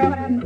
ahora